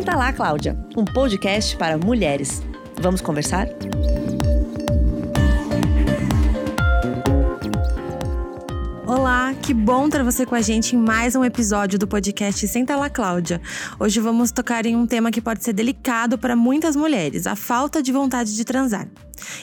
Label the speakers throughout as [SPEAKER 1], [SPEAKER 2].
[SPEAKER 1] Senta lá, Cláudia, um podcast para mulheres. Vamos conversar?
[SPEAKER 2] Olá, que bom ter você com a gente em mais um episódio do podcast Senta lá, Cláudia. Hoje vamos tocar em um tema que pode ser delicado para muitas mulheres: a falta de vontade de transar.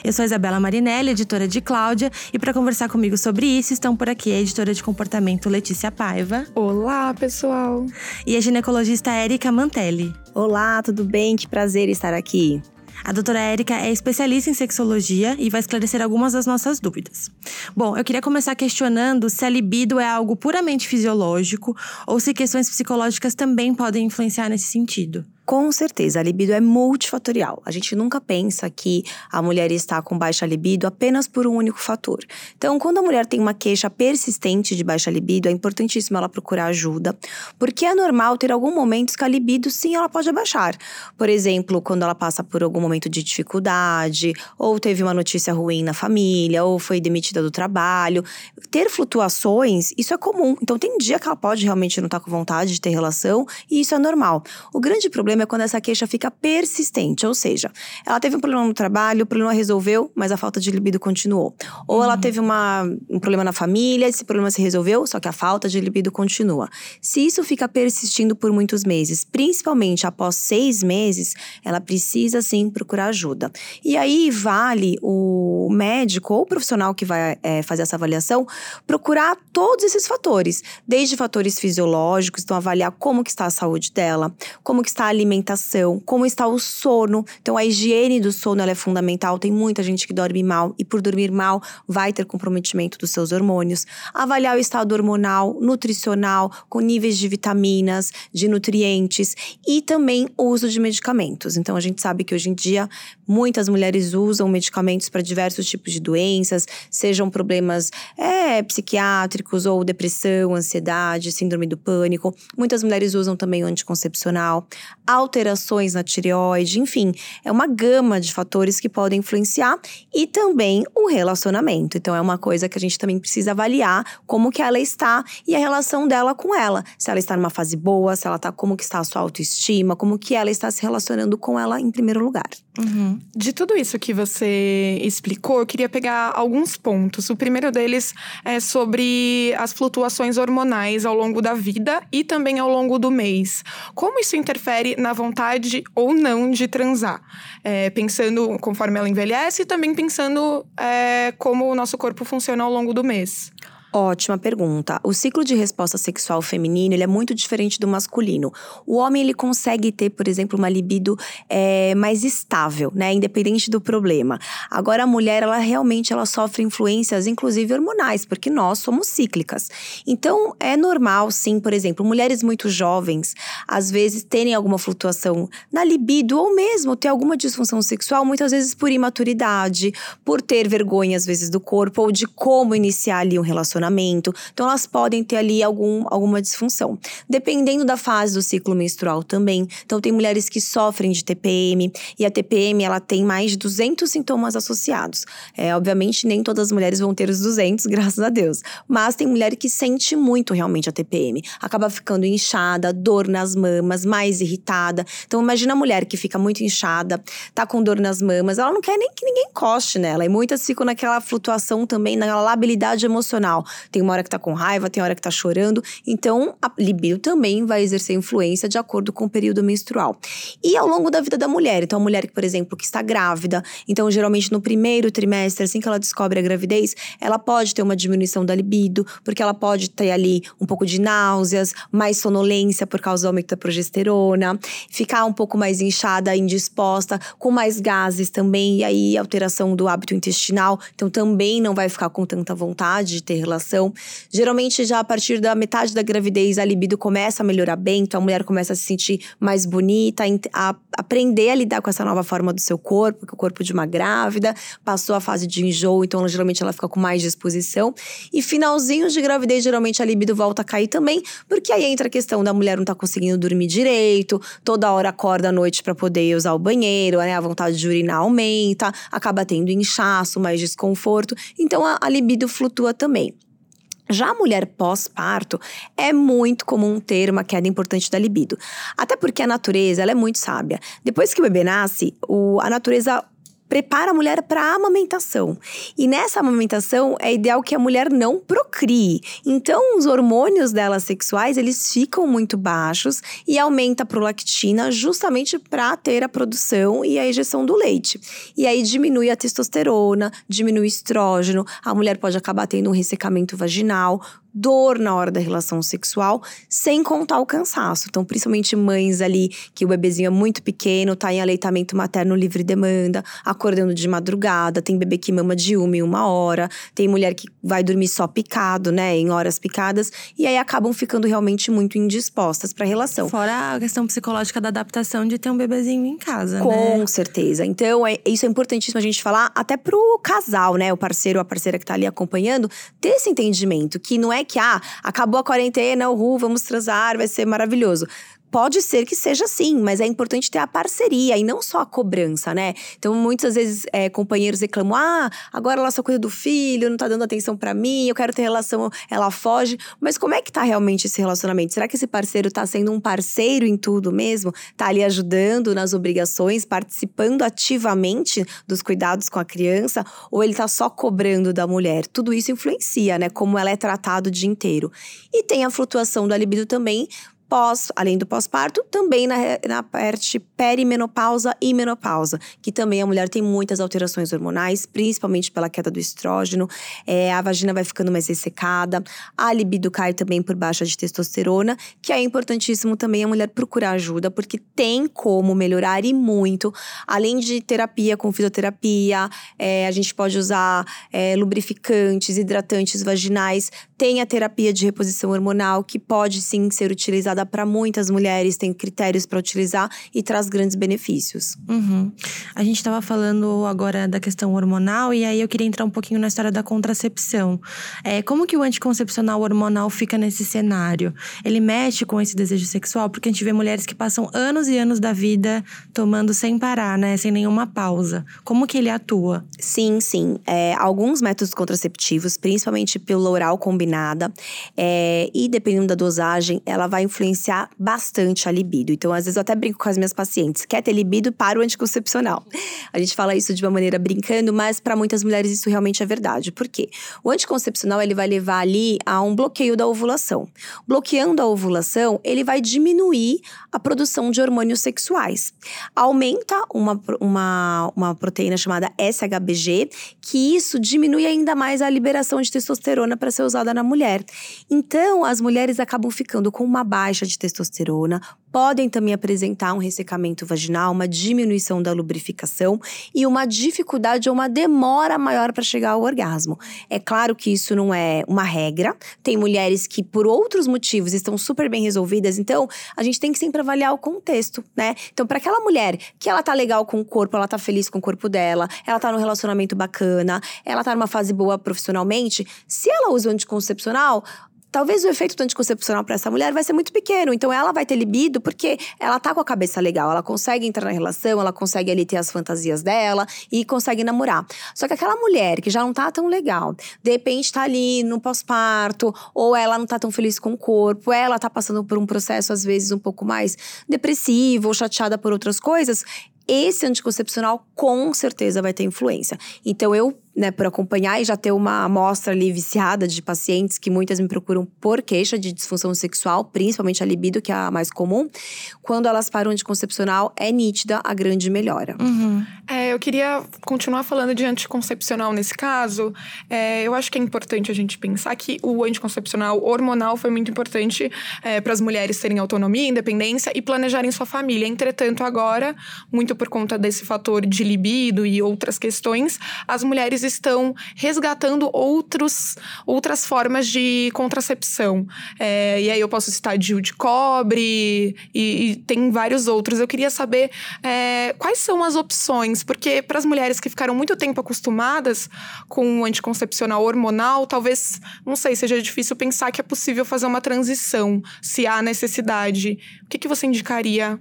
[SPEAKER 2] Eu sou Isabela Marinelli, editora de Cláudia, e para conversar comigo sobre isso estão por aqui a editora de comportamento Letícia Paiva.
[SPEAKER 3] Olá, pessoal!
[SPEAKER 2] E a ginecologista Érica Mantelli.
[SPEAKER 4] Olá, tudo bem? Que prazer estar aqui.
[SPEAKER 2] A doutora Érica é especialista em sexologia e vai esclarecer algumas das nossas dúvidas. Bom, eu queria começar questionando se a libido é algo puramente fisiológico ou se questões psicológicas também podem influenciar nesse sentido.
[SPEAKER 4] Com certeza, a libido é multifatorial. A gente nunca pensa que a mulher está com baixa libido apenas por um único fator. Então, quando a mulher tem uma queixa persistente de baixa libido, é importantíssimo ela procurar ajuda, porque é normal ter algum momento que a libido sim ela pode abaixar. Por exemplo, quando ela passa por algum momento de dificuldade, ou teve uma notícia ruim na família, ou foi demitida do trabalho. Ter flutuações, isso é comum. Então, tem dia que ela pode realmente não estar com vontade de ter relação, e isso é normal. O grande problema problema é quando essa queixa fica persistente, ou seja, ela teve um problema no trabalho, o problema resolveu, mas a falta de libido continuou. Ou uhum. ela teve uma, um problema na família, esse problema se resolveu, só que a falta de libido continua. Se isso fica persistindo por muitos meses, principalmente após seis meses, ela precisa sim procurar ajuda. E aí vale o médico ou o profissional que vai é, fazer essa avaliação procurar todos esses fatores, desde fatores fisiológicos, então avaliar como que está a saúde dela, como que está a alimentação alimentação, como está o sono. Então, a higiene do sono é fundamental. Tem muita gente que dorme mal e, por dormir mal, vai ter comprometimento dos seus hormônios. Avaliar o estado hormonal, nutricional, com níveis de vitaminas, de nutrientes e também o uso de medicamentos. Então, a gente sabe que hoje em dia muitas mulheres usam medicamentos para diversos tipos de doenças, sejam problemas é, psiquiátricos ou depressão, ansiedade, síndrome do pânico. Muitas mulheres usam também o anticoncepcional alterações na tireoide, enfim, é uma gama de fatores que podem influenciar e também o relacionamento. Então é uma coisa que a gente também precisa avaliar como que ela está e a relação dela com ela. Se ela está numa fase boa, se ela está como que está a sua autoestima, como que ela está se relacionando com ela em primeiro lugar.
[SPEAKER 3] Uhum. De tudo isso que você explicou, eu queria pegar alguns pontos. O primeiro deles é sobre as flutuações hormonais ao longo da vida e também ao longo do mês. Como isso interfere na vontade ou não de transar. É, pensando conforme ela envelhece e também pensando é, como o nosso corpo funciona ao longo do mês.
[SPEAKER 4] Ótima pergunta. O ciclo de resposta sexual feminino ele é muito diferente do masculino. O homem ele consegue ter, por exemplo, uma libido é, mais estável, né, independente do problema. Agora a mulher ela realmente ela sofre influências, inclusive hormonais, porque nós somos cíclicas. Então é normal, sim, por exemplo, mulheres muito jovens às vezes terem alguma flutuação na libido ou mesmo ter alguma disfunção sexual, muitas vezes por imaturidade, por ter vergonha às vezes do corpo ou de como iniciar ali um relacionamento relacionamento. Então, elas podem ter ali algum, alguma disfunção. Dependendo da fase do ciclo menstrual também. Então, tem mulheres que sofrem de TPM e a TPM ela tem mais de 200 sintomas associados. É, obviamente, nem todas as mulheres vão ter os 200, graças a Deus. Mas tem mulher que sente muito realmente a TPM. Acaba ficando inchada, dor nas mamas, mais irritada. Então, imagina a mulher que fica muito inchada, tá com dor nas mamas, ela não quer nem que ninguém encoste nela. E muitas ficam naquela flutuação também, naquela labilidade emocional. Tem uma hora que tá com raiva, tem hora que tá chorando. Então, a libido também vai exercer influência de acordo com o período menstrual. E ao longo da vida da mulher. Então, a mulher por exemplo, que está grávida, então, geralmente no primeiro trimestre, assim que ela descobre a gravidez, ela pode ter uma diminuição da libido, porque ela pode ter ali um pouco de náuseas, mais sonolência por causa do aumento da progesterona, ficar um pouco mais inchada, indisposta, com mais gases também, e aí alteração do hábito intestinal. Então, também não vai ficar com tanta vontade de ter relação relação. Geralmente, já a partir da metade da gravidez, a libido começa a melhorar bem, então a mulher começa a se sentir mais bonita, a aprender a lidar com essa nova forma do seu corpo, que é o corpo de uma grávida, passou a fase de enjoo, então geralmente ela fica com mais disposição. E finalzinho de gravidez, geralmente a libido volta a cair também, porque aí entra a questão da mulher não tá conseguindo dormir direito, toda hora acorda à noite para poder usar o banheiro, né? A vontade de urinar aumenta, acaba tendo inchaço, mais desconforto. Então a, a libido flutua também. Já a mulher pós-parto é muito comum ter uma queda importante da libido. Até porque a natureza ela é muito sábia. Depois que o bebê nasce, o, a natureza prepara a mulher para a amamentação. E nessa amamentação é ideal que a mulher não procrie. Então, os hormônios dela sexuais, eles ficam muito baixos e aumenta a prolactina justamente para ter a produção e a ejeção do leite. E aí diminui a testosterona, diminui o estrógeno, a mulher pode acabar tendo um ressecamento vaginal, dor na hora da relação sexual, sem contar o cansaço. Então, principalmente mães ali que o bebezinho é muito pequeno, tá em aleitamento materno livre demanda, acordando de madrugada, tem bebê que mama de uma em uma hora, tem mulher que vai dormir só picado, né, em horas picadas, e aí acabam ficando realmente muito indispostas para a relação.
[SPEAKER 2] Fora a questão psicológica da adaptação de ter um bebezinho em casa,
[SPEAKER 4] Com
[SPEAKER 2] né?
[SPEAKER 4] certeza. Então, é, isso é importantíssimo a gente falar até pro casal, né, o parceiro ou a parceira que tá ali acompanhando, ter esse entendimento que não é que, ah, acabou a quarentena, uhul, vamos transar, vai ser maravilhoso. Pode ser que seja assim, mas é importante ter a parceria e não só a cobrança, né? Então, muitas vezes, é, companheiros reclamam: ah, agora ela só cuida do filho, não tá dando atenção para mim, eu quero ter relação, ela foge. Mas como é que tá realmente esse relacionamento? Será que esse parceiro tá sendo um parceiro em tudo mesmo? Tá ali ajudando nas obrigações, participando ativamente dos cuidados com a criança? Ou ele tá só cobrando da mulher? Tudo isso influencia, né? Como ela é tratada o dia inteiro. E tem a flutuação da libido também pós, além do pós-parto, também na, na parte perimenopausa e menopausa, que também a mulher tem muitas alterações hormonais, principalmente pela queda do estrógeno, é, a vagina vai ficando mais ressecada, a libido cai também por baixa de testosterona, que é importantíssimo também a mulher procurar ajuda, porque tem como melhorar e muito, além de terapia com fisioterapia, é, a gente pode usar é, lubrificantes, hidratantes vaginais, tem a terapia de reposição hormonal, que pode sim ser utilizada para muitas mulheres, tem critérios para utilizar e traz grandes benefícios.
[SPEAKER 2] Uhum. A gente estava falando agora da questão hormonal e aí eu queria entrar um pouquinho na história da contracepção. É, como que o anticoncepcional hormonal fica nesse cenário? Ele mexe com esse desejo sexual? Porque a gente vê mulheres que passam anos e anos da vida tomando sem parar, né? Sem nenhuma pausa. Como que ele atua?
[SPEAKER 4] Sim, sim. É, alguns métodos contraceptivos, principalmente pílula oral combinada, é, e dependendo da dosagem, ela vai influenciar influenciar bastante a libido. Então, às vezes, eu até brinco com as minhas pacientes: quer ter libido para o anticoncepcional. A gente fala isso de uma maneira brincando, mas para muitas mulheres isso realmente é verdade. Por quê? O anticoncepcional ele vai levar ali a um bloqueio da ovulação. Bloqueando a ovulação, ele vai diminuir a produção de hormônios sexuais. Aumenta uma, uma, uma proteína chamada SHBG, que isso diminui ainda mais a liberação de testosterona para ser usada na mulher. Então, as mulheres acabam ficando com uma baixa baixa de testosterona, podem também apresentar um ressecamento vaginal, uma diminuição da lubrificação e uma dificuldade ou uma demora maior para chegar ao orgasmo. É claro que isso não é uma regra. Tem mulheres que, por outros motivos, estão super bem resolvidas. Então, a gente tem que sempre avaliar o contexto, né? Então, para aquela mulher que ela tá legal com o corpo, ela tá feliz com o corpo dela, ela tá num relacionamento bacana, ela tá numa fase boa profissionalmente, se ela usa o anticoncepcional, talvez o efeito do anticoncepcional para essa mulher vai ser muito pequeno. Então ela vai ter libido porque ela tá com a cabeça legal, ela consegue entrar na relação, ela consegue ali ter as fantasias dela e consegue namorar. Só que aquela mulher que já não tá tão legal, de repente tá ali no pós-parto, ou ela não tá tão feliz com o corpo, ela tá passando por um processo às vezes um pouco mais depressivo ou chateada por outras coisas, esse anticoncepcional com certeza vai ter influência. Então eu né, por acompanhar e já ter uma amostra ali viciada de pacientes que muitas me procuram por queixa de disfunção sexual, principalmente a libido, que é a mais comum. Quando elas param de concepcional, é nítida a grande melhora.
[SPEAKER 3] Uhum. É, eu queria continuar falando de anticoncepcional nesse caso. É, eu acho que é importante a gente pensar que o anticoncepcional hormonal foi muito importante é, para as mulheres terem autonomia, independência e planejarem sua família. Entretanto, agora, muito por conta desse fator de libido e outras questões, as mulheres estão resgatando outros, outras formas de contracepção. É, e aí eu posso citar DIU de cobre e, e, tem vários outros. Eu queria saber é, quais são as opções, porque para as mulheres que ficaram muito tempo acostumadas com o anticoncepcional hormonal, talvez, não sei, seja difícil pensar que é possível fazer uma transição, se há necessidade. O que, que você indicaria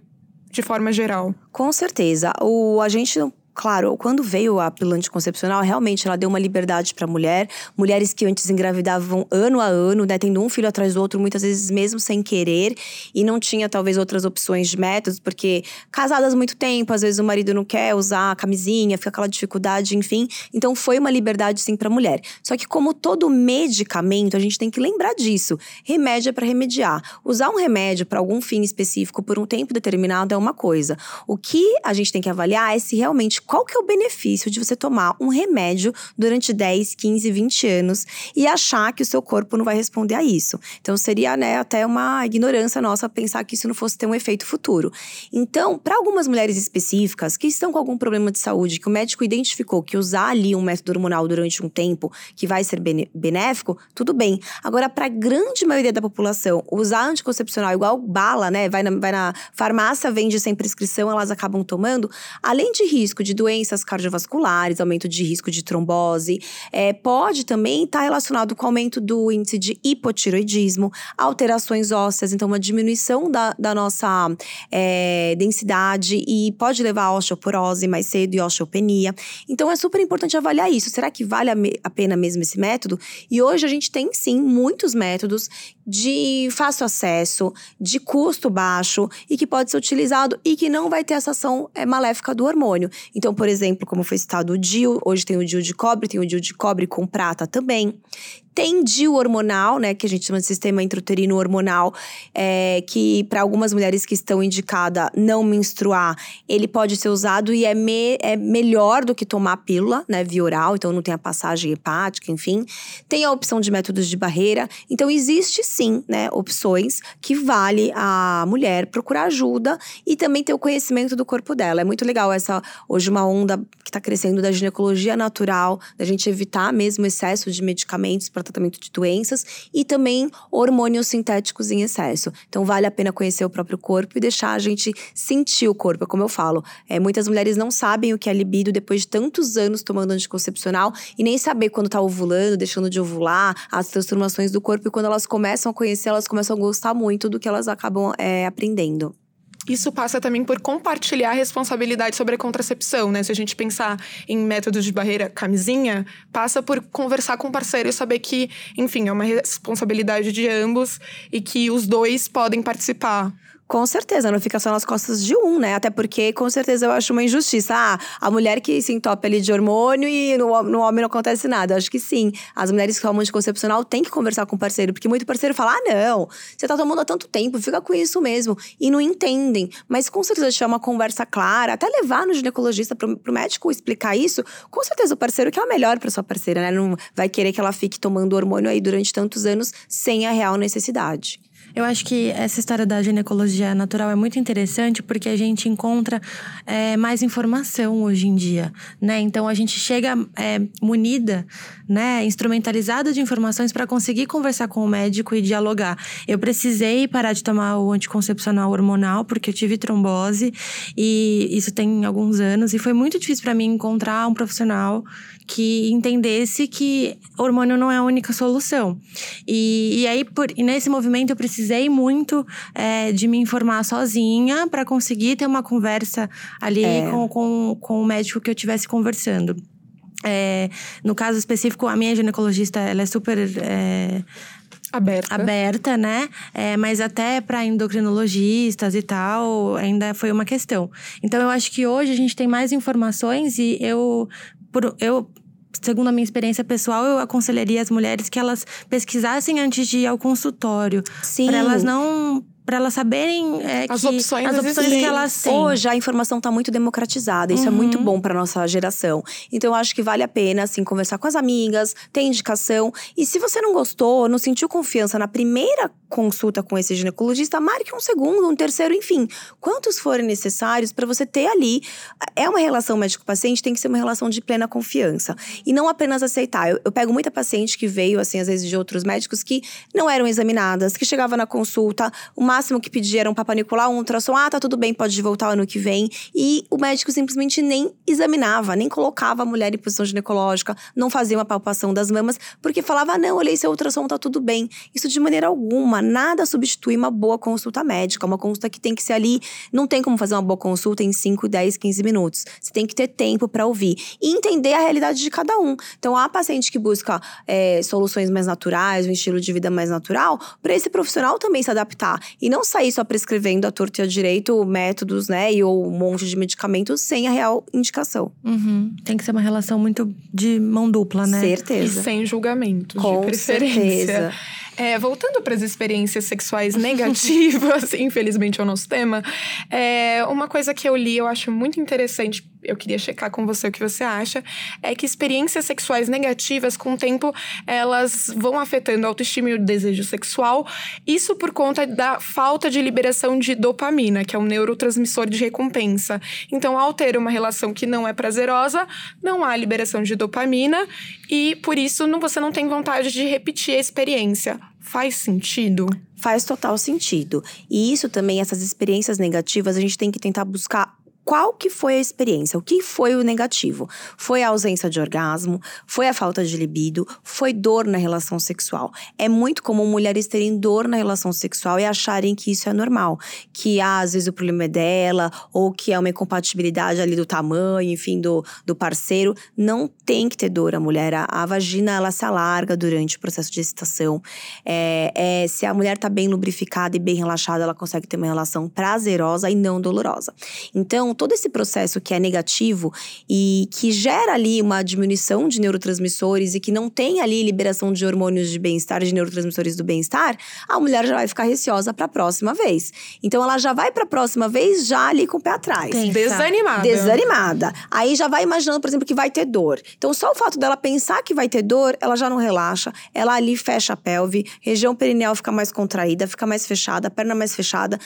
[SPEAKER 3] de forma geral?
[SPEAKER 4] Com certeza. O, a gente claro, quando veio a pílula anticoncepcional, realmente ela deu uma liberdade para a mulher. Mulheres que antes engravidavam ano a ano, né, tendo um filho atrás do outro, muitas vezes mesmo sem querer, e não tinha talvez outras opções de métodos, porque casadas muito tempo, às vezes o marido não quer usar a camisinha, fica aquela dificuldade, enfim. Então foi uma liberdade sim para a mulher. Só que como todo medicamento, a gente tem que lembrar disso. Remédio é para remediar. Usar um remédio para algum fim específico por um tempo determinado é uma coisa. O que a gente tem que avaliar é se realmente qual que é o benefício de você tomar um remédio durante 10, 15, 20 anos e achar que o seu corpo não vai responder a isso. Então seria, né, até uma ignorância nossa pensar que isso não fosse ter um efeito futuro. Então, para algumas mulheres específicas que estão com algum problema de saúde, que o médico identificou que usar ali um método hormonal durante um tempo que vai ser benéfico, tudo bem. Agora, para a grande maioria da população, usar anticoncepcional igual bala, né, vai na, vai na farmácia, vende sem prescrição, elas acabam tomando, além de risco de doenças cardiovasculares, aumento de risco de trombose, é, pode também estar tá relacionado com aumento do índice de hipotiroidismo, alterações ósseas, então uma diminuição da, da nossa é, densidade e pode levar a osteoporose mais cedo e osteopenia. Então é super importante avaliar isso. Será que vale a, me, a pena mesmo esse método? E hoje a gente tem sim muitos métodos de fácil acesso, de custo baixo e que pode ser utilizado e que não vai ter essa ação é, maléfica do hormônio. Então, por exemplo, como foi citado o DIU, hoje tem o DIU de cobre, tem o DIU de cobre com prata também. Tem DIU hormonal, né, que a gente chama de sistema intrauterino hormonal, é, que para algumas mulheres que estão indicadas não menstruar, ele pode ser usado e é, me, é melhor do que tomar pílula, né, via oral, então não tem a passagem hepática, enfim. Tem a opção de métodos de barreira. Então existe sim, né, opções que vale a mulher procurar ajuda e também ter o conhecimento do corpo dela. É muito legal essa hoje uma onda que está crescendo da ginecologia natural, da gente evitar mesmo excesso de medicamentos para tratamento de doenças e também hormônios sintéticos em excesso. Então vale a pena conhecer o próprio corpo e deixar a gente sentir o corpo, é como eu falo. É, muitas mulheres não sabem o que é libido depois de tantos anos tomando anticoncepcional e nem saber quando tá ovulando, deixando de ovular, as transformações do corpo. E quando elas começam a conhecer, elas começam a gostar muito do que elas acabam é, aprendendo.
[SPEAKER 3] Isso passa também por compartilhar a responsabilidade sobre a contracepção, né? Se a gente pensar em métodos de barreira camisinha, passa por conversar com o parceiro e saber que, enfim, é uma responsabilidade de ambos e que os dois podem participar.
[SPEAKER 4] Com certeza, não fica só nas costas de um, né? Até porque, com certeza, eu acho uma injustiça. Ah, a mulher que se entope ali de hormônio e no, no homem não acontece nada. Eu acho que sim. As mulheres que tomam anticoncepcional têm que conversar com o parceiro, porque muito parceiro fala: ah, não, você tá tomando há tanto tempo, fica com isso mesmo. E não entendem. Mas com certeza, tiver uma conversa clara, até levar no ginecologista pro, pro médico explicar isso, com certeza o parceiro que é o melhor pra sua parceira, né? Não vai querer que ela fique tomando hormônio aí durante tantos anos sem a real necessidade.
[SPEAKER 2] Eu acho que essa história da ginecologia natural é muito interessante porque a gente encontra é, mais informação hoje em dia, né? Então a gente chega é, munida, né, instrumentalizada de informações para conseguir conversar com o médico e dialogar. Eu precisei parar de tomar o anticoncepcional hormonal porque eu tive trombose e isso tem alguns anos e foi muito difícil para mim encontrar um profissional que entendesse que hormônio não é a única solução. E, e aí, por, e nesse movimento, eu precisei muito é, de me informar sozinha para conseguir ter uma conversa ali é. com, com, com o médico que eu estivesse conversando. É, no caso específico, a minha ginecologista, ela é super… É,
[SPEAKER 3] aberta.
[SPEAKER 2] Aberta, né? É, mas até para endocrinologistas e tal, ainda foi uma questão. Então eu acho que hoje a gente tem mais informações e eu por, eu segundo a minha experiência pessoal, eu aconselharia as mulheres que elas pesquisassem antes de ir ao consultório.
[SPEAKER 4] Sim.
[SPEAKER 2] Para elas não para elas saberem é,
[SPEAKER 3] as
[SPEAKER 2] que,
[SPEAKER 3] opções,
[SPEAKER 2] as opções que elas têm.
[SPEAKER 4] Hoje a informação está muito democratizada, isso uhum. é muito bom para nossa geração. Então eu acho que vale a pena assim conversar com as amigas, ter indicação e se você não gostou, não sentiu confiança na primeira consulta com esse ginecologista, marque um segundo, um terceiro, enfim, quantos forem necessários para você ter ali. É uma relação médico-paciente, tem que ser uma relação de plena confiança e não apenas aceitar. Eu, eu pego muita paciente que veio assim às vezes de outros médicos que não eram examinadas, que chegava na consulta, uma máximo que pedia era um Papa Nicolau, um ultrassom, ah, tá tudo bem, pode voltar ano que vem. E o médico simplesmente nem examinava, nem colocava a mulher em posição ginecológica, não fazia uma palpação das mamas, porque falava, ah, não, olhei seu ultrassom, tá tudo bem. Isso de maneira alguma, nada substitui uma boa consulta médica, uma consulta que tem que ser ali, não tem como fazer uma boa consulta em 5, 10, 15 minutos. Você tem que ter tempo para ouvir e entender a realidade de cada um. Então, há paciente que busca é, soluções mais naturais, um estilo de vida mais natural, para esse profissional também se adaptar e não sair só prescrevendo a torta e a direito métodos, né, e ou um monte de medicamentos sem a real indicação.
[SPEAKER 2] Uhum. Tem que ser uma relação muito de mão dupla, né?
[SPEAKER 4] Certeza.
[SPEAKER 3] E sem julgamentos,
[SPEAKER 4] Com
[SPEAKER 3] de preferência.
[SPEAKER 4] certeza.
[SPEAKER 3] É, voltando para as experiências sexuais negativas, infelizmente é o nosso tema, é, uma coisa que eu li, eu acho muito interessante, eu queria checar com você o que você acha, é que experiências sexuais negativas, com o tempo, elas vão afetando a autoestima e o desejo sexual, isso por conta da falta de liberação de dopamina, que é um neurotransmissor de recompensa. Então, ao ter uma relação que não é prazerosa, não há liberação de dopamina e, por isso, não, você não tem vontade de repetir a experiência. Faz sentido?
[SPEAKER 4] Faz total sentido. E isso também, essas experiências negativas, a gente tem que tentar buscar qual que foi a experiência? O que foi o negativo? Foi a ausência de orgasmo? Foi a falta de libido? Foi dor na relação sexual? É muito comum mulheres terem dor na relação sexual e acharem que isso é normal, que ah, às vezes o problema é dela ou que é uma incompatibilidade ali do tamanho, enfim, do, do parceiro. Não tem que ter dor a mulher. A, a vagina ela se alarga durante o processo de excitação. É, é, se a mulher tá bem lubrificada e bem relaxada, ela consegue ter uma relação prazerosa e não dolorosa. Então todo esse processo que é negativo e que gera ali uma diminuição de neurotransmissores e que não tem ali liberação de hormônios de bem-estar, de neurotransmissores do bem-estar, a mulher já vai ficar receosa para a próxima vez. Então ela já vai para a próxima vez já ali com o pé atrás.
[SPEAKER 2] Tensa.
[SPEAKER 3] Desanimada.
[SPEAKER 4] Desanimada. Aí já vai imaginando, por exemplo, que vai ter dor. Então, só o fato dela pensar que vai ter dor, ela já não relaxa. Ela ali fecha a pelve, região perineal fica mais contraída, fica mais fechada, a perna mais fechada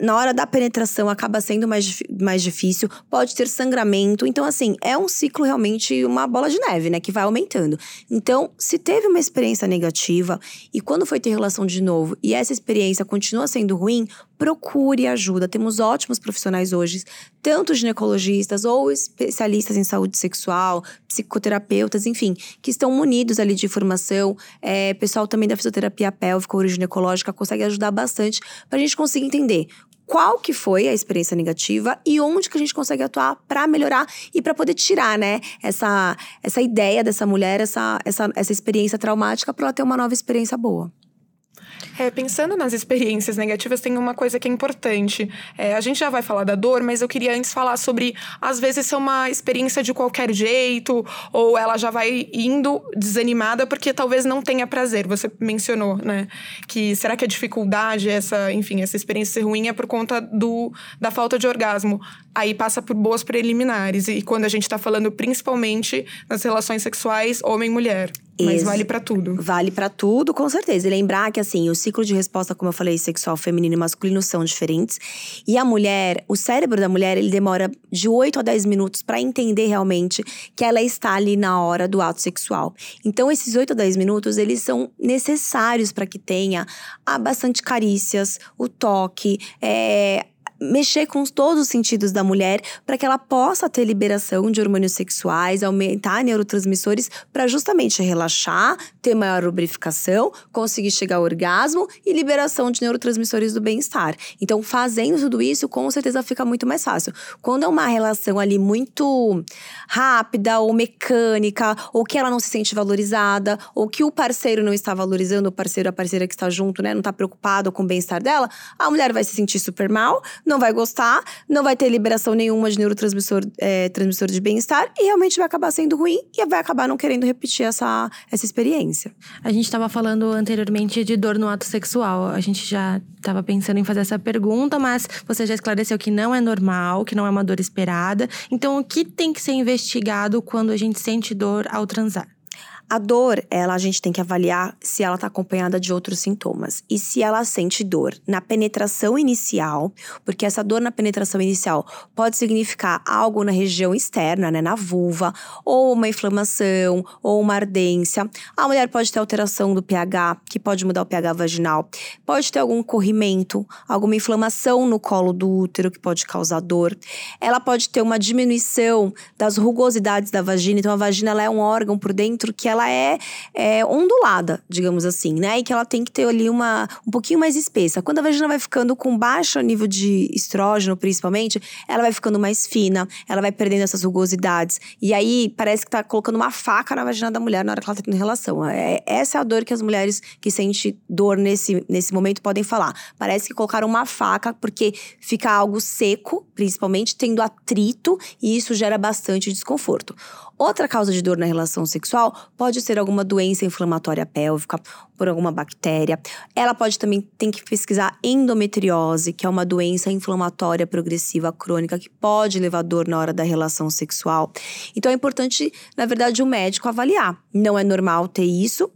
[SPEAKER 4] na hora da penetração acaba sendo mais, mais difícil, pode ter sangramento. Então, assim, é um ciclo realmente, uma bola de neve, né? Que vai aumentando. Então, se teve uma experiência negativa e quando foi ter relação de novo e essa experiência continua sendo ruim, procure ajuda. Temos ótimos profissionais hoje, tanto ginecologistas ou especialistas em saúde sexual, psicoterapeutas, enfim, que estão munidos ali de informação. É, pessoal também da fisioterapia pélvica ou ginecológica consegue ajudar bastante para a gente conseguir entender qual que foi a experiência negativa e onde que a gente consegue atuar para melhorar e para poder tirar, né, essa, essa ideia dessa mulher, essa, essa, essa experiência traumática para ela ter uma nova experiência boa.
[SPEAKER 3] É, pensando nas experiências negativas, tem uma coisa que é importante. É, a gente já vai falar da dor, mas eu queria antes falar sobre, às vezes, ser uma experiência de qualquer jeito, ou ela já vai indo desanimada porque talvez não tenha prazer. Você mencionou, né? Que será que a dificuldade, essa, enfim, essa experiência ser ruim é por conta do, da falta de orgasmo? Aí passa por boas preliminares. E quando a gente tá falando principalmente nas relações sexuais homem-mulher. Mas vale para tudo.
[SPEAKER 4] Vale para tudo, com certeza. E lembrar que, assim, o ciclo de resposta, como eu falei, sexual feminino e masculino são diferentes. E a mulher, o cérebro da mulher, ele demora de 8 a 10 minutos para entender realmente que ela está ali na hora do ato sexual. Então, esses 8 a 10 minutos, eles são necessários para que tenha ah, bastante carícias, o toque, é, mexer com todos os sentidos da mulher para que ela possa ter liberação de hormônios sexuais, aumentar neurotransmissores para justamente relaxar, ter maior lubrificação, conseguir chegar ao orgasmo e liberação de neurotransmissores do bem-estar. Então, fazendo tudo isso, com certeza fica muito mais fácil. Quando é uma relação ali muito rápida ou mecânica, ou que ela não se sente valorizada, ou que o parceiro não está valorizando o parceiro, a parceira que está junto, né, não está preocupado com o bem-estar dela, a mulher vai se sentir super mal, não vai gostar, não vai ter liberação nenhuma de neurotransmissor é, transmissor de bem-estar e realmente vai acabar sendo ruim e vai acabar não querendo repetir essa, essa experiência.
[SPEAKER 2] A gente estava falando anteriormente de dor no ato sexual. A gente já estava pensando em fazer essa pergunta, mas você já esclareceu que não é normal, que não é uma dor esperada. Então, o que tem que ser investigado quando a gente sente dor ao transar?
[SPEAKER 4] A dor, ela a gente tem que avaliar se ela está acompanhada de outros sintomas. E se ela sente dor na penetração inicial, porque essa dor na penetração inicial pode significar algo na região externa, né, na vulva, ou uma inflamação, ou uma ardência. A mulher pode ter alteração do pH, que pode mudar o pH vaginal. Pode ter algum corrimento, alguma inflamação no colo do útero que pode causar dor. Ela pode ter uma diminuição das rugosidades da vagina. Então a vagina ela é um órgão por dentro que ela ela é, é, ondulada, digamos assim, né? E que ela tem que ter ali uma um pouquinho mais espessa. Quando a vagina vai ficando com baixo nível de estrógeno, principalmente, ela vai ficando mais fina, ela vai perdendo essas rugosidades. E aí parece que tá colocando uma faca na vagina da mulher na hora que ela tá tendo relação. É, essa é a dor que as mulheres que sentem dor nesse, nesse momento podem falar. Parece que colocaram uma faca, porque fica algo seco, principalmente, tendo atrito, e isso gera bastante desconforto. Outra causa de dor na relação sexual pode ser alguma doença inflamatória pélvica por alguma bactéria. Ela pode também ter que pesquisar endometriose, que é uma doença inflamatória progressiva crônica que pode levar dor na hora da relação sexual. Então é importante, na verdade, o médico avaliar. Não é normal ter isso,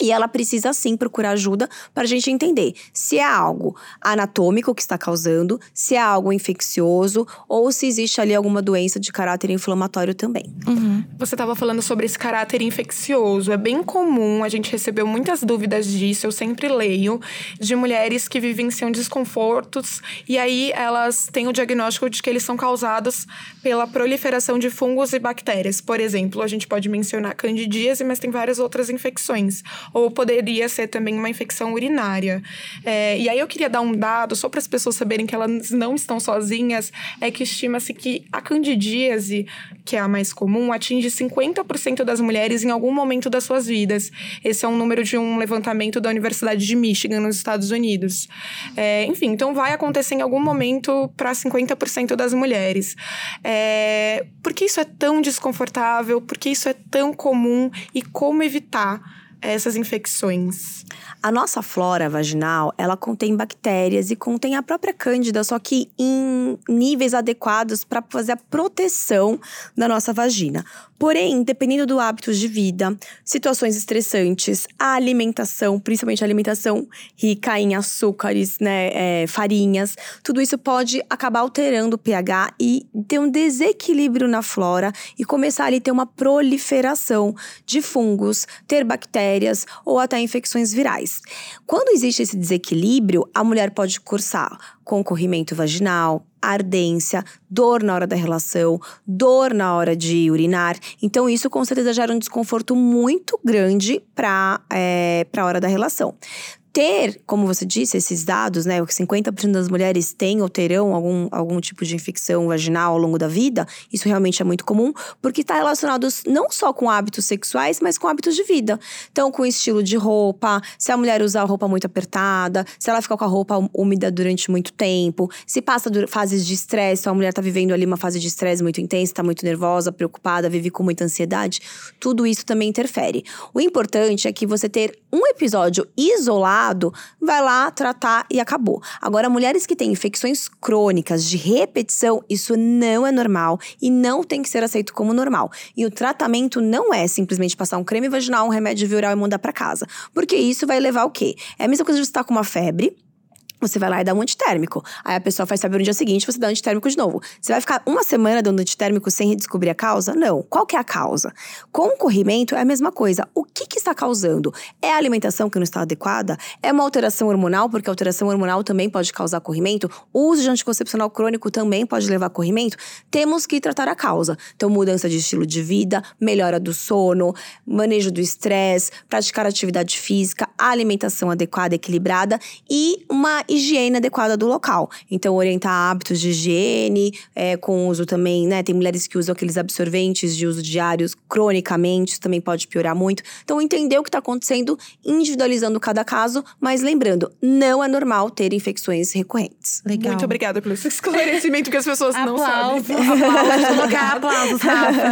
[SPEAKER 4] e ela precisa sim procurar ajuda para a gente entender se é algo anatômico que está causando, se é algo infeccioso ou se existe ali alguma doença de caráter inflamatório também.
[SPEAKER 3] Uhum. Você estava falando sobre esse caráter infeccioso. É bem comum, a gente recebeu muitas dúvidas disso, eu sempre leio, de mulheres que vivenciam desconfortos e aí elas têm o diagnóstico de que eles são causados pela proliferação de fungos e bactérias. Por exemplo, a gente pode mencionar candidíase, mas tem várias outras infecções ou poderia ser também uma infecção urinária. É, e aí eu queria dar um dado, só para as pessoas saberem que elas não estão sozinhas, é que estima-se que a candidíase, que é a mais comum, atinge 50% das mulheres em algum momento das suas vidas. Esse é um número de um levantamento da Universidade de Michigan, nos Estados Unidos. É, enfim, então vai acontecer em algum momento para 50% das mulheres. É, por que isso é tão desconfortável? Por que isso é tão comum? E como evitar? Essas infecções?
[SPEAKER 4] A nossa flora vaginal, ela contém bactérias e contém a própria cândida, só que em níveis adequados para fazer a proteção da nossa vagina. Porém, dependendo do hábito de vida, situações estressantes, a alimentação, principalmente a alimentação rica em açúcares, né, é, farinhas, tudo isso pode acabar alterando o pH e ter um desequilíbrio na flora e começar ali a ter uma proliferação de fungos, ter bactérias ou até infecções virais. Quando existe esse desequilíbrio, a mulher pode cursar com corrimento vaginal, ardência, dor na hora da relação, dor na hora de urinar. Então, isso com certeza gera um desconforto muito grande para é, a hora da relação ter, como você disse, esses dados, né? 50% das mulheres têm ou terão algum, algum tipo de infecção vaginal ao longo da vida, isso realmente é muito comum, porque está relacionado não só com hábitos sexuais, mas com hábitos de vida. Então, com estilo de roupa, se a mulher usar roupa muito apertada, se ela ficar com a roupa úmida durante muito tempo, se passa fases de estresse, então a mulher está vivendo ali uma fase de estresse muito intensa, está muito nervosa, preocupada, vive com muita ansiedade, tudo isso também interfere. O importante é que você ter um episódio isolado vai lá tratar e acabou. Agora, mulheres que têm infecções crônicas de repetição, isso não é normal e não tem que ser aceito como normal. E o tratamento não é simplesmente passar um creme vaginal, um remédio viral e mandar para casa. Porque isso vai levar o quê? É a mesma coisa de você estar tá com uma febre você vai lá e dá um antitérmico. Aí a pessoa faz saber no dia seguinte, você dá um antitérmico de novo. Você vai ficar uma semana dando antitérmico sem descobrir a causa? Não. Qual que é a causa? Com o corrimento é a mesma coisa. O que, que está causando? É a alimentação que não está adequada? É uma alteração hormonal, porque a alteração hormonal também pode causar corrimento? O uso de anticoncepcional crônico também pode levar a corrimento? Temos que tratar a causa. Então, mudança de estilo de vida, melhora do sono, manejo do estresse, praticar atividade física, alimentação adequada, equilibrada e uma higiene adequada do local. Então, orientar hábitos de higiene, é, com uso também, né? Tem mulheres que usam aqueles absorventes de uso diários cronicamente, isso também pode piorar muito. Então, entender o que está acontecendo, individualizando cada caso, mas lembrando, não é normal ter infecções recorrentes.
[SPEAKER 3] Legal. Muito obrigada pelo esclarecimento que as pessoas não sabem.
[SPEAKER 2] Aplausos, colocar aplausos, Rafa.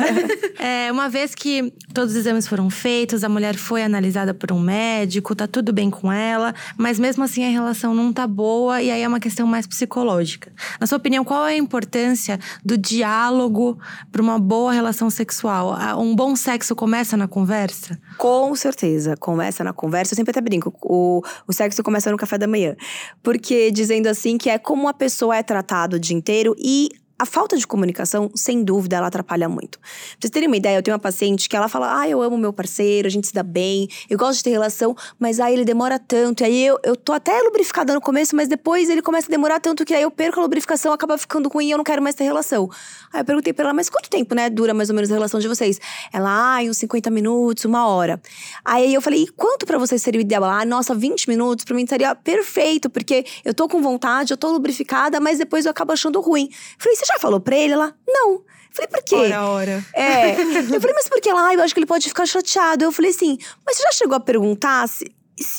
[SPEAKER 2] É, uma vez que todos os exames foram feitos, a mulher foi analisada por um médico, tá tudo bem com ela, mas mesmo assim a relação não tá boa e aí é uma questão mais psicológica. Na sua opinião, qual é a importância do diálogo para uma boa relação sexual? Um bom sexo começa na conversa?
[SPEAKER 4] Com certeza, começa na conversa. Eu sempre até brinco, o, o sexo começa no café da manhã. Porque dizendo assim que é como a pessoa é tratada o dia inteiro e a falta de comunicação, sem dúvida, ela atrapalha muito. Pra vocês terem uma ideia, eu tenho uma paciente que ela fala: Ah, eu amo meu parceiro, a gente se dá bem, eu gosto de ter relação, mas aí ele demora tanto. E aí eu, eu tô até lubrificada no começo, mas depois ele começa a demorar tanto que aí eu perco a lubrificação, acaba ficando ruim e eu não quero mais ter relação. Aí eu perguntei pra ela: Mas quanto tempo, né, dura mais ou menos a relação de vocês? Ela, ah, uns 50 minutos, uma hora. Aí eu falei: E quanto para vocês seria o ideal? Ela, ah, nossa, 20 minutos pra mim seria perfeito, porque eu tô com vontade, eu tô lubrificada, mas depois eu acabo achando ruim. Falei: Você já falou pra ele? Ela, não. Falei, por quê?
[SPEAKER 3] Ora, ora.
[SPEAKER 4] É. Eu falei, mas por que ela? Ah, eu acho que ele pode ficar chateado. Eu falei assim, mas você já chegou a perguntar se,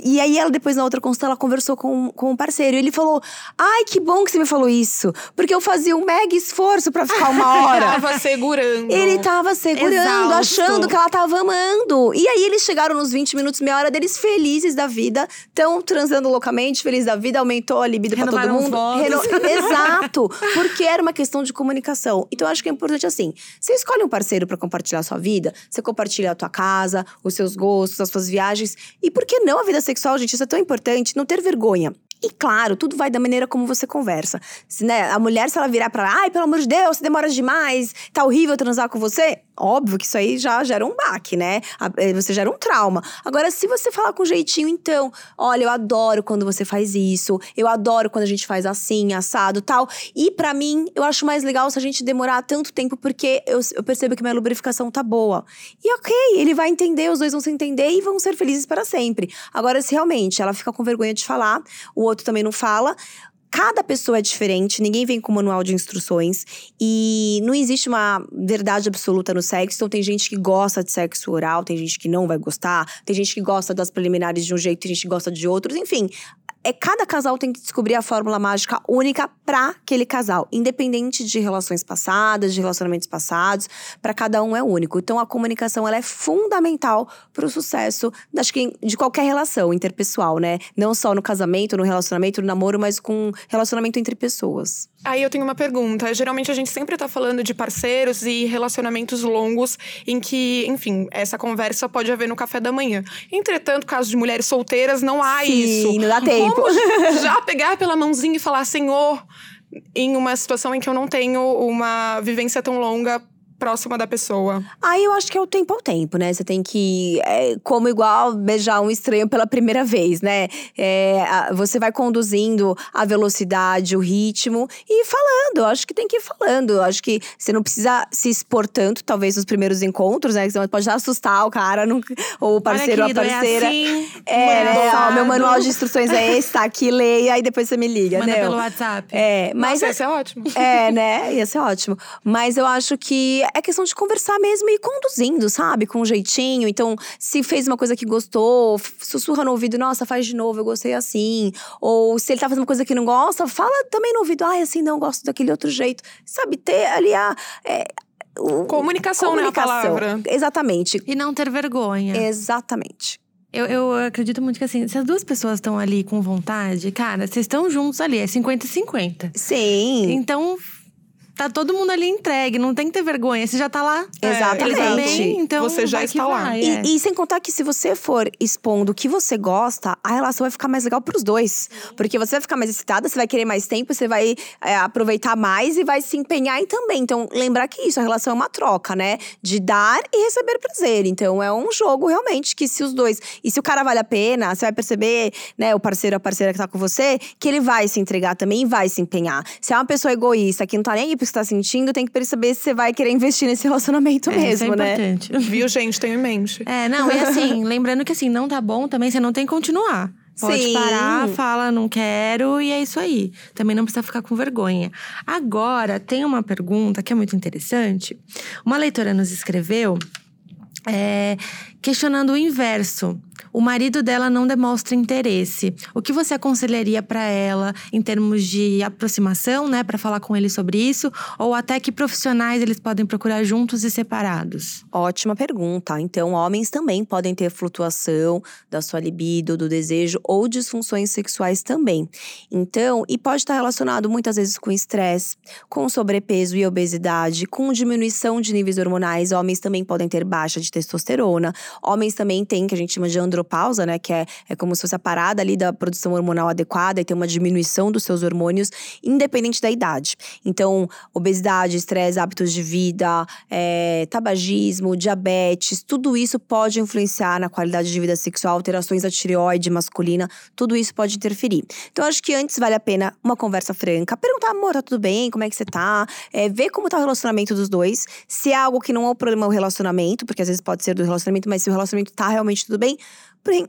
[SPEAKER 4] e aí ela, depois na outra consulta, ela conversou com, com o parceiro. E ele falou: Ai, que bom que você me falou isso. Porque eu fazia um mega esforço para ficar uma hora.
[SPEAKER 3] ele tava segurando.
[SPEAKER 4] Ele tava segurando, Exausto. achando que ela tava amando. E aí eles chegaram nos 20 minutos, meia hora deles felizes da vida. Tão transando loucamente, felizes da vida, aumentou a libido para todo mundo. Reno... Exato. Porque era uma questão de comunicação. Então eu acho que é importante assim: você escolhe um parceiro para compartilhar a sua vida, você compartilha a tua casa, os seus gostos, as suas viagens. E por que não vida sexual, gente, isso é tão importante, não ter vergonha. E claro, tudo vai da maneira como você conversa. Se, né, a mulher, se ela virar pra lá, ai, pelo amor de Deus, você demora demais, tá horrível transar com você, óbvio que isso aí já gera um baque, né? Eh, você gera um trauma. Agora, se você falar com jeitinho, então, olha, eu adoro quando você faz isso, eu adoro quando a gente faz assim, assado tal. E para mim, eu acho mais legal se a gente demorar tanto tempo, porque eu, eu percebo que minha lubrificação tá boa. E ok, ele vai entender, os dois vão se entender e vão ser felizes para sempre. Agora, se realmente ela fica com vergonha de falar, o outro também não fala, Cada pessoa é diferente, ninguém vem com manual de instruções e não existe uma verdade absoluta no sexo. Então, tem gente que gosta de sexo oral, tem gente que não vai gostar, tem gente que gosta das preliminares de um jeito, tem gente que gosta de outros. Enfim, é cada casal tem que descobrir a fórmula mágica única para aquele casal, independente de relações passadas, de relacionamentos passados, para cada um é único. Então a comunicação ela é fundamental para o sucesso, acho que de qualquer relação interpessoal, né? Não só no casamento, no relacionamento, no namoro, mas com relacionamento entre pessoas.
[SPEAKER 3] Aí eu tenho uma pergunta. Geralmente a gente sempre tá falando de parceiros e relacionamentos longos em que, enfim, essa conversa pode haver no café da manhã. Entretanto, caso de mulheres solteiras, não há
[SPEAKER 4] Sim,
[SPEAKER 3] isso.
[SPEAKER 4] não dá tempo.
[SPEAKER 3] Como já pegar pela mãozinha e falar, Senhor, em uma situação em que eu não tenho uma vivência tão longa próxima da pessoa.
[SPEAKER 4] Aí eu acho que é o tempo ao tempo, né? Você tem que, é, como igual beijar um estranho pela primeira vez, né? É, a, você vai conduzindo a velocidade, o ritmo e falando. Eu acho que tem que ir falando. Eu acho que você não precisa se expor tanto, talvez nos primeiros encontros, né? Você pode assustar o cara, no, ou o parceiro ou a parceira.
[SPEAKER 2] É, assim,
[SPEAKER 4] é né? Ó, meu manual de instruções é esse, tá aqui, leia e depois você me liga,
[SPEAKER 2] Manda
[SPEAKER 4] né?
[SPEAKER 2] pelo WhatsApp.
[SPEAKER 4] É, mas.
[SPEAKER 3] Nossa, ia ser ótimo.
[SPEAKER 4] É, né? Ia ser ótimo. Mas eu acho que é questão de conversar mesmo e ir conduzindo, sabe? Com um jeitinho. Então, se fez uma coisa que gostou, sussurra no ouvido, nossa, faz de novo, eu gostei assim. Ou se ele tá fazendo uma coisa que não gosta, fala também no ouvido, ai, assim, não gosto daquele outro jeito. Sabe, ter ali a. É,
[SPEAKER 3] o, comunicação, comunicação, né? A palavra.
[SPEAKER 4] Exatamente.
[SPEAKER 2] E não ter vergonha.
[SPEAKER 4] Exatamente.
[SPEAKER 2] Eu, eu acredito muito que assim, se as duas pessoas estão ali com vontade, cara, vocês estão juntos ali, é 50-50.
[SPEAKER 4] Sim.
[SPEAKER 2] Então, tá todo mundo ali entregue, não tem que ter vergonha. Você já tá lá.
[SPEAKER 4] Exatamente.
[SPEAKER 2] É, também, então
[SPEAKER 3] você já está lá.
[SPEAKER 4] E,
[SPEAKER 2] é.
[SPEAKER 4] e, sem contar que se você for expondo o que você gosta, a relação vai ficar mais legal pros dois. Porque você vai ficar mais excitada, você vai querer mais tempo, você vai é, aproveitar mais e vai se empenhar em também. Então, lembrar que isso, a relação é uma troca, né? De dar e receber prazer. Então, é um jogo realmente que se os dois. E se o cara vale a pena, você vai perceber, né, o parceiro, a parceira que tá com você, que ele vai se entregar também e vai se empenhar. Se é uma pessoa egoísta que não tá nem aí pro que você tá sentindo, tem que perceber se você vai querer investir nesse relacionamento
[SPEAKER 2] É,
[SPEAKER 4] mesmo,
[SPEAKER 2] isso é
[SPEAKER 4] né?
[SPEAKER 2] importante.
[SPEAKER 3] Viu, gente? Tenho em mente.
[SPEAKER 2] É, não, e assim, lembrando que assim, não tá bom também, você não tem que continuar. Pode
[SPEAKER 4] Sim.
[SPEAKER 2] parar, fala, não quero, e é isso aí. Também não precisa ficar com vergonha. Agora, tem uma pergunta que é muito interessante. Uma leitora nos escreveu é, questionando o inverso. O marido dela não demonstra interesse. O que você aconselharia para ela em termos de aproximação, né, para falar com ele sobre isso, ou até que profissionais eles podem procurar juntos e separados?
[SPEAKER 4] Ótima pergunta. Então, homens também podem ter flutuação da sua libido, do desejo ou disfunções sexuais também. Então, e pode estar relacionado muitas vezes com estresse, com sobrepeso e obesidade, com diminuição de níveis hormonais. Homens também podem ter baixa de testosterona. Homens também têm, que a gente chama de andropausa, né? Que é, é como se fosse a parada ali da produção hormonal adequada e tem uma diminuição dos seus hormônios, independente da idade. Então, obesidade, estresse, hábitos de vida, é, tabagismo, diabetes, tudo isso pode influenciar na qualidade de vida sexual, alterações da tireoide masculina, tudo isso pode interferir. Então, acho que antes vale a pena uma conversa franca, perguntar, amor, tá tudo bem? Como é que você tá? É, ver como tá o relacionamento dos dois. Se é algo que não é o problema é o relacionamento, porque às vezes pode ser do relacionamento, mas se o relacionamento tá realmente tudo bem,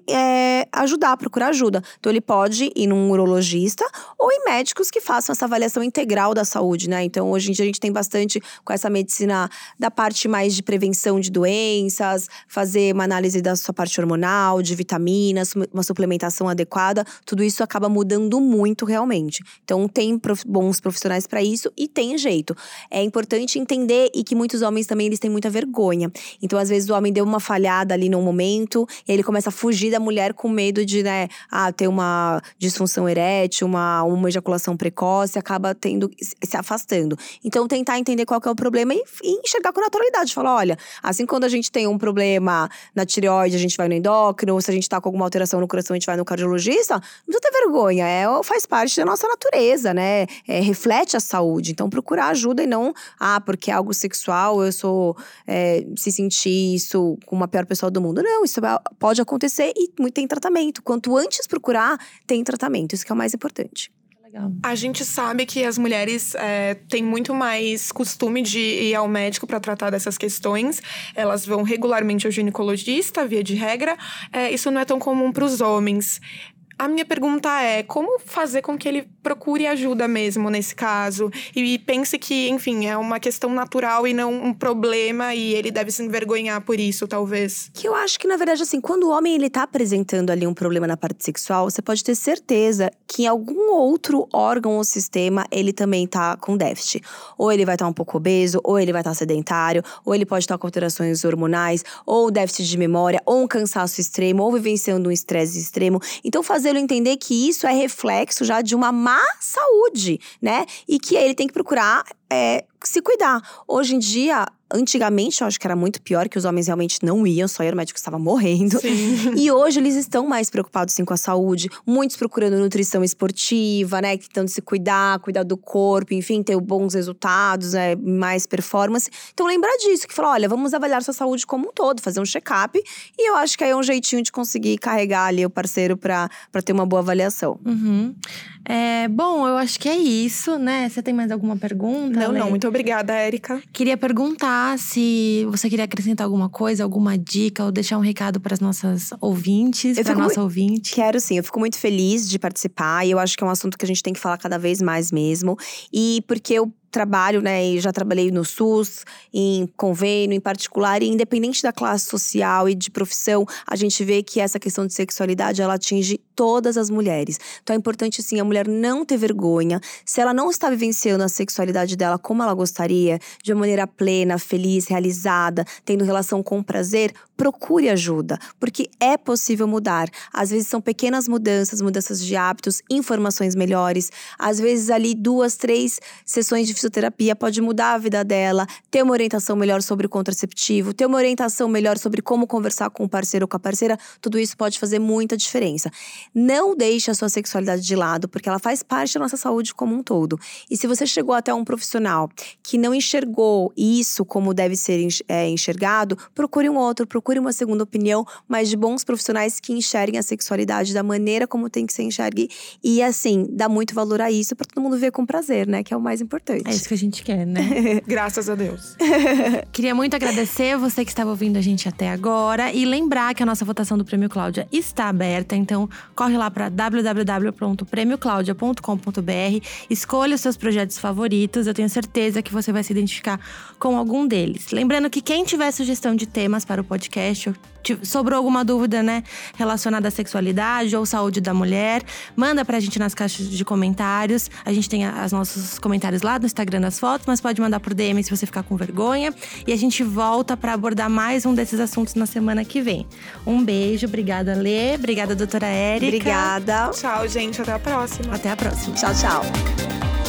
[SPEAKER 4] é, ajudar, procurar ajuda. Então, ele pode ir num urologista ou em médicos que façam essa avaliação integral da saúde, né? Então, hoje em dia, a gente tem bastante com essa medicina da parte mais de prevenção de doenças, fazer uma análise da sua parte hormonal, de vitaminas, uma suplementação adequada. Tudo isso acaba mudando muito realmente. Então, tem prof, bons profissionais para isso e tem jeito. É importante entender e que muitos homens também eles têm muita vergonha. Então, às vezes, o homem deu uma falhada ali num momento e ele começa a fugir da mulher com medo de, né, ah, ter uma disfunção erétil, uma, uma ejaculação precoce, acaba tendo se afastando. Então, tentar entender qual é o problema e, e enxergar com naturalidade. Falar, olha, assim quando a gente tem um problema na tireoide, a gente vai no endócrino, se a gente tá com alguma alteração no coração, a gente vai no cardiologista, não precisa ter vergonha, é, faz parte da nossa natureza, né? É, reflete a saúde. Então, procurar ajuda e não, ah, porque é algo sexual, eu sou, é, se sentir isso com uma pior pessoa do mundo. Não, isso é, pode acontecer acontecer e tem tratamento. Quanto antes procurar, tem tratamento. Isso que é o mais importante.
[SPEAKER 3] A gente sabe que as mulheres é, têm muito mais costume de ir ao médico para tratar dessas questões. Elas vão regularmente ao ginecologista, via de regra. É, isso não é tão comum para os homens. A minha pergunta é: como fazer com que ele procure ajuda mesmo nesse caso? E pense que, enfim, é uma questão natural e não um problema e ele deve se envergonhar por isso, talvez.
[SPEAKER 4] Que eu acho que, na verdade, assim, quando o homem ele tá apresentando ali um problema na parte sexual, você pode ter certeza que em algum outro órgão ou sistema ele também tá com déficit. Ou ele vai estar tá um pouco obeso, ou ele vai estar tá sedentário, ou ele pode estar tá com alterações hormonais, ou déficit de memória, ou um cansaço extremo, ou vivenciando um estresse extremo. Então, fazê-lo entender que isso é reflexo já de uma má saúde, né? E que ele tem que procurar é, se cuidar. Hoje em dia, Antigamente, eu acho que era muito pior, que os homens realmente não iam, só era o médico que estava morrendo. Sim. E hoje eles estão mais preocupados sim com a saúde, muitos procurando nutrição esportiva, né? Tentando se cuidar, cuidar do corpo, enfim, ter bons resultados, né, mais performance. Então lembrar disso, que falou: olha, vamos avaliar sua saúde como um todo, fazer um check-up. E eu acho que aí é um jeitinho de conseguir carregar ali o parceiro para ter uma boa avaliação.
[SPEAKER 2] Uhum. É, bom, eu acho que é isso, né? Você tem mais alguma pergunta?
[SPEAKER 3] Não, Lê? não. Muito obrigada, Érica.
[SPEAKER 2] Queria perguntar se você queria acrescentar alguma coisa, alguma dica ou deixar um recado para as nossas ouvintes, para nossa ouvinte.
[SPEAKER 4] Quero sim, eu fico muito feliz de participar e eu acho que é um assunto que a gente tem que falar cada vez mais mesmo. E porque eu trabalho, né, e já trabalhei no SUS, em convênio, em particular, e independente da classe social e de profissão, a gente vê que essa questão de sexualidade, ela atinge todas as mulheres. Então é importante, assim, a mulher não ter vergonha. Se ela não está vivenciando a sexualidade dela como ela gostaria, de uma maneira plena, feliz, realizada, tendo relação com prazer, procure ajuda, porque é possível mudar. Às vezes são pequenas mudanças, mudanças de hábitos, informações melhores. Às vezes ali duas, três sessões de fisioterapia pode mudar a vida dela, ter uma orientação melhor sobre o contraceptivo, ter uma orientação melhor sobre como conversar com o parceiro ou com a parceira, tudo isso pode fazer muita diferença. Não deixe a sua sexualidade de lado, porque ela faz parte da nossa saúde como um todo. E se você chegou até um profissional que não enxergou isso como deve ser é, enxergado, procure um outro, procure uma segunda opinião, mas de bons profissionais que enxerguem a sexualidade da maneira como tem que ser enxergue. E assim, dá muito valor a isso para todo mundo ver com prazer, né? Que é o mais importante.
[SPEAKER 2] É isso que a gente quer, né?
[SPEAKER 3] Graças a Deus.
[SPEAKER 2] Queria muito agradecer você que estava ouvindo a gente até agora e lembrar que a nossa votação do Prêmio Cláudia está aberta, então corre lá para www.premioclaudia.com.br, escolha os seus projetos favoritos, eu tenho certeza que você vai se identificar com algum deles. Lembrando que quem tiver sugestão de temas para o podcast podcast, sobrou alguma dúvida, né, relacionada à sexualidade ou saúde da mulher, manda pra gente nas caixas de comentários. A gente tem os nossos comentários lá no Instagram das fotos, mas pode mandar por DM se você ficar com vergonha. E a gente volta para abordar mais um desses assuntos na semana que vem. Um beijo, obrigada, Lê. Obrigada, doutora Érica.
[SPEAKER 4] Obrigada.
[SPEAKER 3] Tchau, gente. Até a próxima.
[SPEAKER 2] Até a próxima.
[SPEAKER 4] Tchau, tchau.